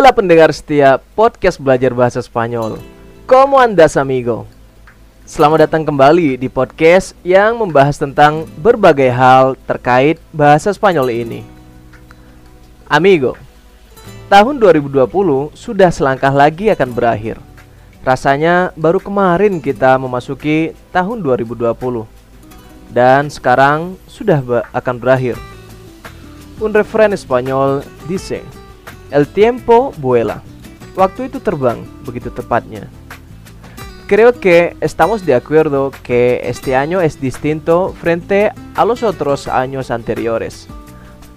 Hola pendengar setia podcast belajar bahasa Spanyol. ¿Cómo andas amigo? Selamat datang kembali di podcast yang membahas tentang berbagai hal terkait bahasa Spanyol ini. Amigo, tahun 2020 sudah selangkah lagi akan berakhir. Rasanya baru kemarin kita memasuki tahun 2020 dan sekarang sudah akan berakhir. Un español dice, El tiempo vuela. Waktu itu terbang, begitu tepatnya. Creo que estamos de acuerdo que este año es distinto frente a los otros años anteriores.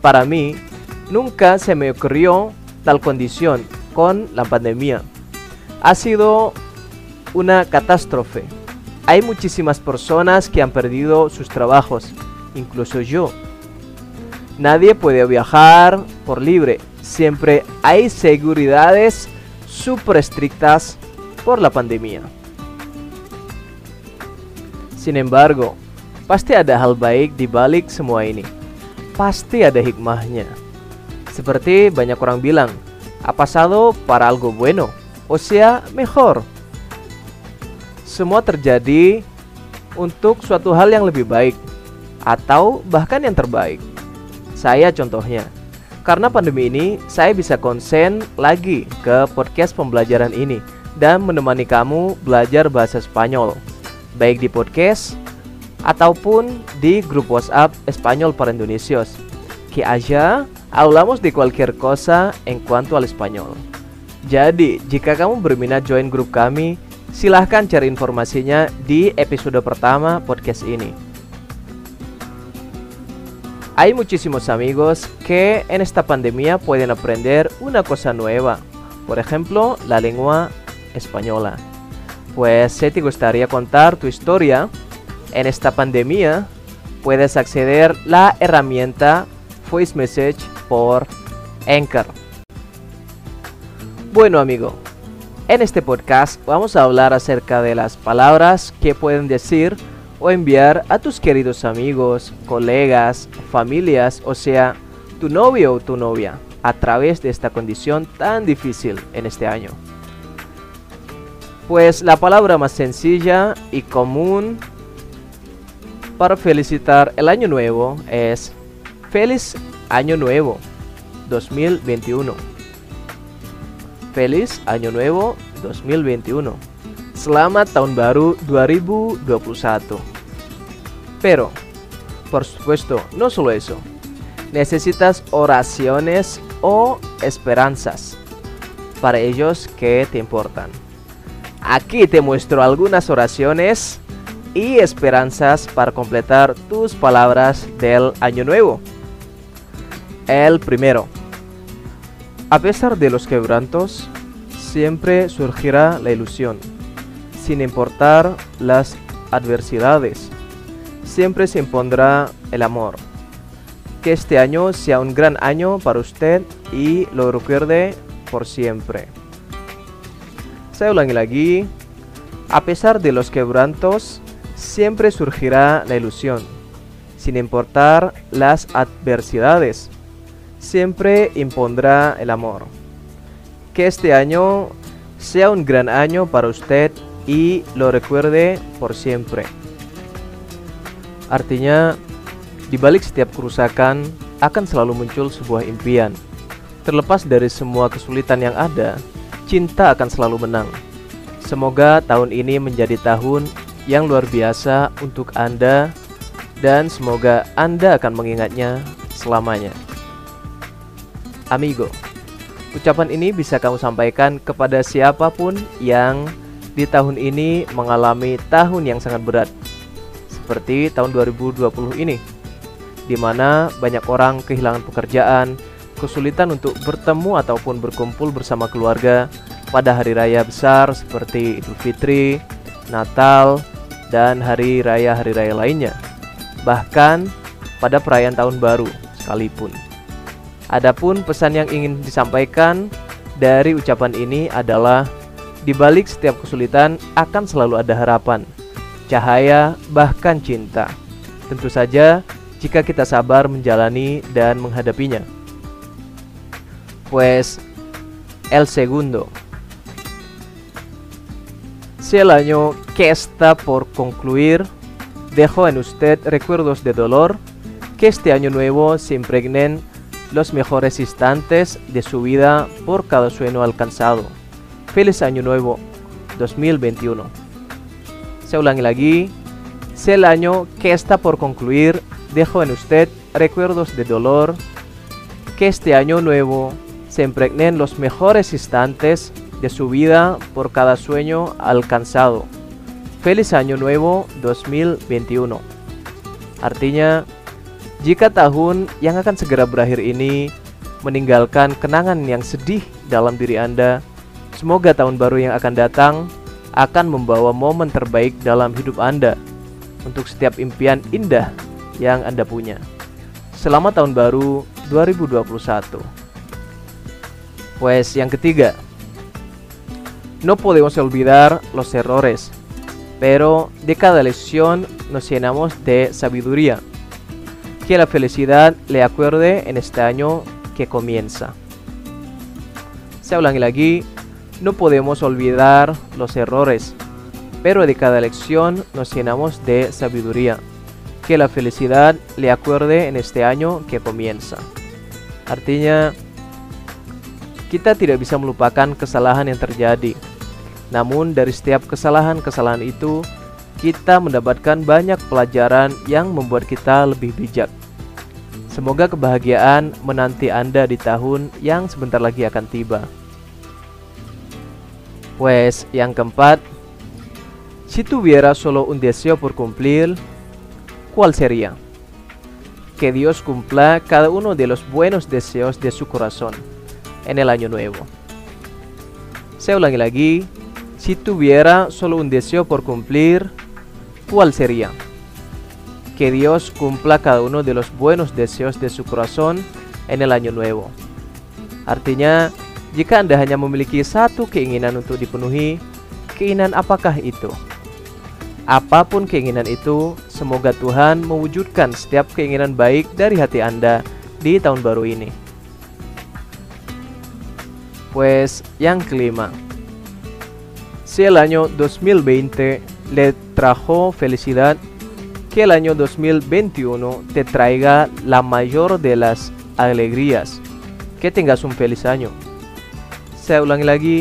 Para mí, nunca se me ocurrió tal condición con la pandemia. Ha sido una catástrofe. Hay muchísimas personas que han perdido sus trabajos, incluso yo. Nadie puede viajar por libre siempre hay seguridades super estrictas por la pandemia. Sin embargo, pasti ada hal baik di balik semua ini. Pasti ada hikmahnya. Seperti banyak orang bilang, ha pasado para algo bueno, o sea, mejor. Semua terjadi untuk suatu hal yang lebih baik atau bahkan yang terbaik. Saya contohnya. Karena pandemi ini, saya bisa konsen lagi ke podcast pembelajaran ini dan menemani kamu belajar bahasa Spanyol, baik di podcast ataupun di grup WhatsApp Espanyol para Indonesios. Que aja hablamos de cualquier cosa en cuanto al español. Jadi, jika kamu berminat join grup kami, silahkan cari informasinya di episode pertama podcast ini. Hay muchísimos amigos que en esta pandemia pueden aprender una cosa nueva, por ejemplo, la lengua española. Pues si te gustaría contar tu historia en esta pandemia, puedes acceder la herramienta Voice Message por Anchor. Bueno amigo, en este podcast vamos a hablar acerca de las palabras que pueden decir o enviar a tus queridos amigos, colegas, familias, o sea, tu novio o tu novia, a través de esta condición tan difícil en este año. Pues la palabra más sencilla y común para felicitar el año nuevo es Feliz Año Nuevo 2021. Feliz Año Nuevo 2021. Selamat Tahun Baru 2021. Pero, por supuesto, no solo eso. Necesitas oraciones o esperanzas para ellos que te importan. Aquí te muestro algunas oraciones y esperanzas para completar tus palabras del año nuevo. El primero. A pesar de los quebrantos, siempre surgirá la ilusión, sin importar las adversidades siempre se impondrá el amor. Que este año sea un gran año para usted y lo recuerde por siempre. Saya ulangi a pesar de los quebrantos, siempre surgirá la ilusión, sin importar las adversidades, siempre impondrá el amor. Que este año sea un gran año para usted y lo recuerde por siempre. Artinya, di balik setiap kerusakan akan selalu muncul sebuah impian. Terlepas dari semua kesulitan yang ada, cinta akan selalu menang. Semoga tahun ini menjadi tahun yang luar biasa untuk Anda dan semoga Anda akan mengingatnya selamanya. Amigo, ucapan ini bisa kamu sampaikan kepada siapa pun yang di tahun ini mengalami tahun yang sangat berat seperti tahun 2020 ini, di mana banyak orang kehilangan pekerjaan, kesulitan untuk bertemu ataupun berkumpul bersama keluarga, pada hari raya besar seperti Idul Fitri, Natal, dan hari raya-hari raya lainnya. Bahkan pada perayaan tahun baru sekalipun. Adapun pesan yang ingin disampaikan dari ucapan ini adalah di balik setiap kesulitan akan selalu ada harapan, cahaya, bahkan cinta. Tentu saja jika kita sabar menjalani dan menghadapinya. Pues el segundo. Si el año que está por concluir dejó en usted recuerdos de dolor, que este año nuevo se impregnen los mejores instantes de su vida por cada sueño alcanzado. Feliz año nuevo 2021. Se ulangi lagi. Si el año que está por concluir dejó en usted recuerdos de dolor, que este año nuevo se impregnen los mejores instantes de su vida por cada sueño alcanzado. Feliz Año Nuevo 2021. Artinya, jika tahun yang akan segera berakhir ini meninggalkan kenangan yang sedih dalam diri Anda, semoga tahun baru yang akan datang akan membawa momen terbaik dalam hidup Anda untuk setiap impian indah yang Anda punya. Selamat tahun baru 2021. Pues yang ketiga, no podemos olvidar los errores pero de cada lección nos llenamos de sabiduría. Que la felicidad le acuerde en este año que comienza. Se hablan aquí, no podemos olvidar los errores, pero de cada lección nos llenamos de sabiduría. Que la felicidad le acuerde en este año que comienza. Artinya, kita tidak bisa melupakan kesalahan yang terjadi, namun dari setiap kesalahan-kesalahan itu kita mendapatkan banyak pelajaran yang membuat kita lebih bijak. Semoga kebahagiaan menanti Anda di tahun yang sebentar lagi akan tiba. Pues yang keempat, si tuviera solo un deseo por cumplir, ¿cuál sería? Que Dios cumpla cada uno de los buenos deseos de su corazón en el año nuevo. Saya ulangi lagi, Si tuviera solo un deseo por cumplir, ¿cuál sería? Que Dios cumpla cada uno de los buenos deseos de su corazón en el año nuevo. Artinya, jika Anda hanya memiliki satu keinginan untuk dipenuhi, keinginan apakah itu? Apa pun keinginan itu, semoga Tuhan mewujudkan setiap keinginan baik dari hati Anda di tahun baru ini. Pues yang kelima, Si el año 2020 le trajo felicidad, que el año 2021 te traiga la mayor de las alegrías. Que tengas un feliz año. Se ulangi lagi,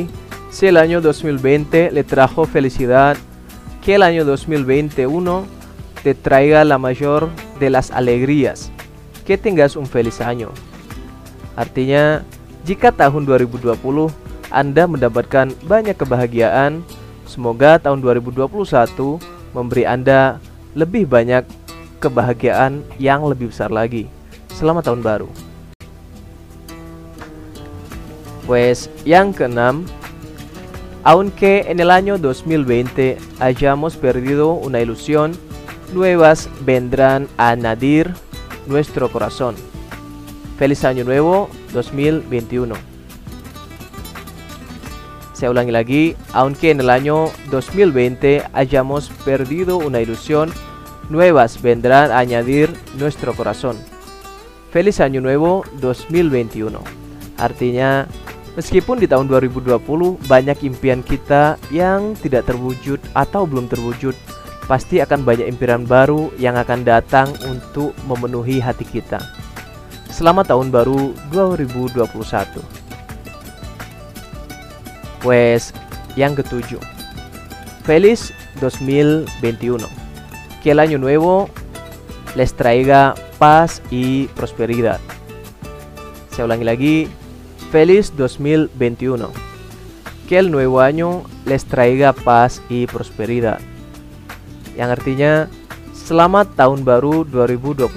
si el año 2020 le trajo felicidad, que el año 2021 te traiga la mayor de las alegrías. Que tengas un feliz año. Artinya, jika tahun 2020 anda mendapatkan banyak kebahagiaan. Semoga tahun 2021 memberi Anda lebih banyak kebahagiaan yang lebih besar lagi. Selamat tahun baru. Pues yang keenam, aunque en el año 2020 hayamos perdido una ilusión, nuevas vendrán a añadir nuestro corazón. Feliz año nuevo 2021. Saya ulangi lagi, aunque en el año 2020 hayamos perdido una ilusión, nuevas vendrán a añadir nuestro corazón. Feliz Año Nuevo 2021. Artinya, meskipun di tahun 2020 banyak impian kita yang tidak terwujud atau belum terwujud, pasti akan banyak impian baru yang akan datang untuk memenuhi hati kita. Selamat tahun baru 2021. Pues yang ketujuh, feliz 2021. Que el año nuevo les traiga paz y prosperidad. Saya ulangi lagi, feliz 2021. Que el nuevo año les traiga paz y prosperidad. Yang artinya selamat tahun baru 2021.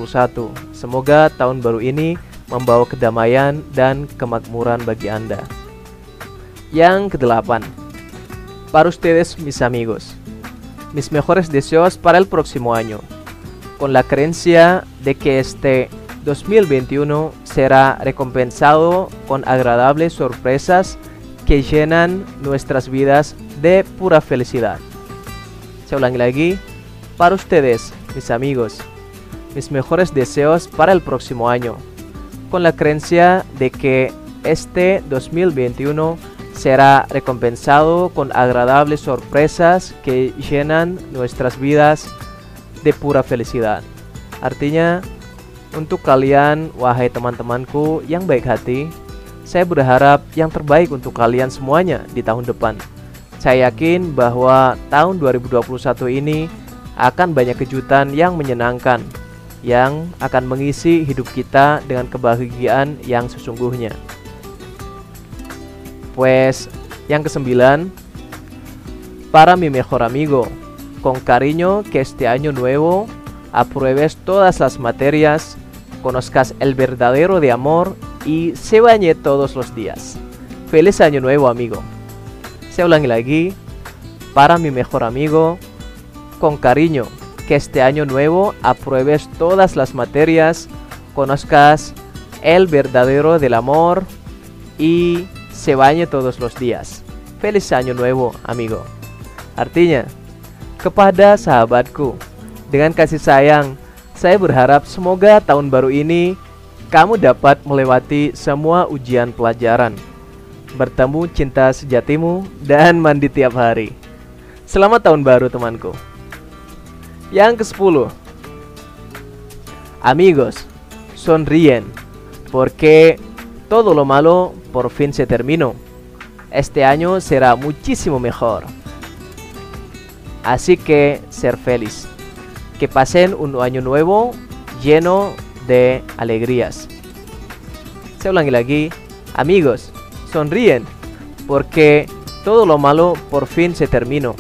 Semoga tahun baru ini membawa kedamaian dan kemakmuran bagi Anda. Yang kedelapan, para ustedes mis amigos, mis mejores deseos para el próximo año, con la creencia de que este 2021 será recompensado con agradables sorpresas que llenan nuestras vidas de pura felicidad. Ulangi lagi, para ustedes, mis amigos, mis mejores deseos para el próximo año, con la creencia de que este 2021 será recompensado con agradables sorpresas que llenan nuestras vidas de pura felicidad. Artinya, untuk kalian, wahai teman-temanku yang baik hati, saya berharap yang terbaik untuk kalian semuanya di tahun depan. Saya yakin bahwa tahun 2021 ini akan banyak kejutan yang menyenangkan yang akan mengisi hidup kita dengan kebahagiaan yang sesungguhnya. Pues yang kesembilan, para mi mejor amigo, con cariño que este año nuevo apruebes todas las materias, conozcas el verdadero de amor y se bañe todos los días. Feliz año nuevo amigo. Saya ulangi lagi, para mi mejor amigo, con cariño que este año nuevo apruebes todas las materias, conozcas el verdadero del amor y se bañe todos los días. Feliz Año Nuevo, amigo. Artinya, kepada sahabatku, dengan kasih sayang, saya berharap semoga tahun baru ini kamu dapat melewati semua ujian pelajaran, bertemu cinta sejatimu, dan mandi tiap hari. Selamat tahun baru temanku. Yang ke-10 Amigos, sonríen, porque todo lo malo por fin se terminó. Este año será muchísimo mejor. Así que ser feliz. Que pasen un año nuevo lleno de alegrías. Se ulangi lagi, amigos, sonríen porque todo lo malo por fin se terminó.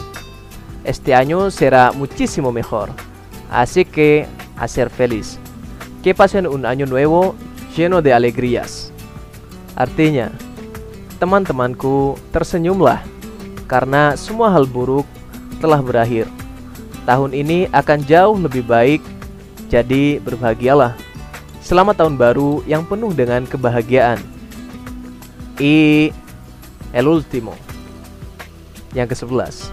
Este año será muchísimo mejor. Así que a ser feliz. Que pasen un año nuevo lleno de alegrías. Artinya, teman-temanku tersenyumlah karena semua hal buruk telah berakhir. Tahun ini akan jauh lebih baik, jadi berbahagialah. Selamat tahun baru yang penuh dengan kebahagiaan. Y el último. Yang ke-11.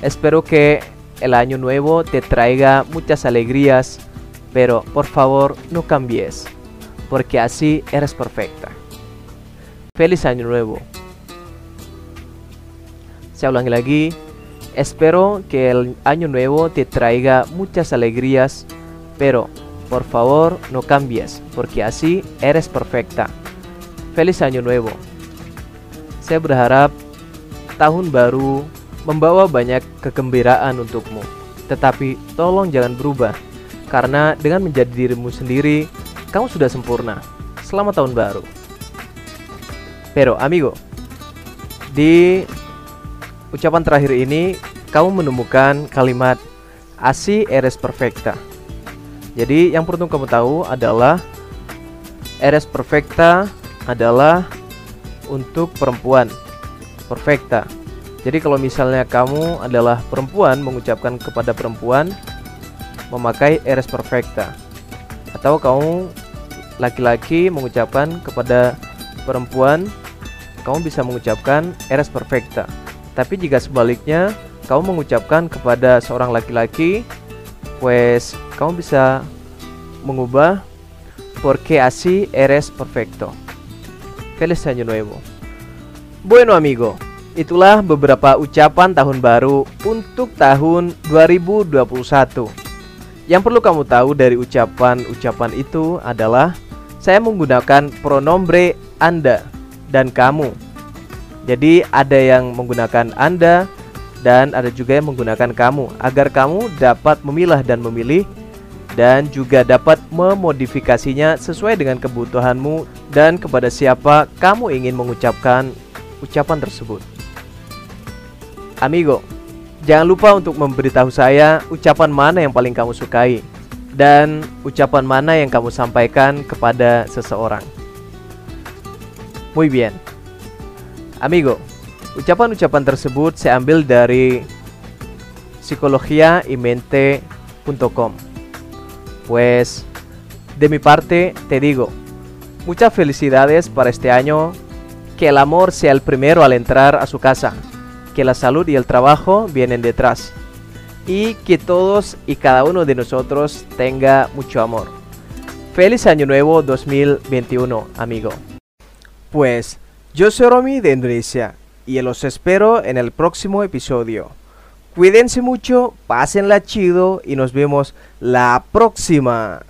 Espero que el año nuevo te traiga muchas alegrías, pero por favor no cambies, porque así eres perfecta. Feliz Año Nuevo. Saya ulangi lagi. Espero que el año nuevo te traiga muchas alegrías, pero por favor no cambies, porque así eres perfecta. Feliz Año Nuevo. Saya berharap tahun baru membawa banyak kegembiraan untukmu. Tetapi tolong jangan berubah, karena dengan menjadi dirimu sendiri, kamu sudah sempurna. Selamat tahun baru. Pero amigo, di ucapan terakhir ini kamu menemukan kalimat así eres perfecta. Jadi yang perlu kamu tahu adalah eres perfecta adalah untuk perempuan. Perfecta. Jadi kalau misalnya kamu adalah perempuan mengucapkan kepada perempuan memakai eres perfecta. Atau kamu laki-laki mengucapkan kepada perempuan kamu bisa mengucapkan eres perfecta. Tapi jika sebaliknya, kamu mengucapkan kepada seorang laki-laki, pues kamu bisa mengubah porque así eres perfecto. Feliz año nuevo. Bueno amigo, itulah beberapa ucapan tahun baru untuk tahun 2021. Yang perlu kamu tahu dari ucapan-ucapan itu adalah saya menggunakan pronombre Anda dan kamu. Jadi ada yang menggunakan Anda dan ada juga yang menggunakan kamu agar kamu dapat memilah dan memilih dan juga dapat memodifikasinya sesuai dengan kebutuhanmu dan kepada siapa kamu ingin mengucapkan ucapan tersebut. Amigo, jangan lupa untuk memberitahu saya ucapan mana yang paling kamu sukai dan ucapan mana yang kamu sampaikan kepada seseorang. Muy bien. Amigo, Ucapan-ucapan tersebut saya ambil dari psicologiaymente.com. Pues, de mi parte, te digo, muchas felicidades para este año, que el amor sea el primero al entrar a su casa, que la salud y el trabajo vienen detrás, y que todos y cada uno de nosotros tenga mucho amor. Feliz Año Nuevo 2021, amigo. Pues, yo soy Romy de Indonesia y los espero en el próximo episodio. Cuídense mucho, pásenla chido y nos vemos la próxima.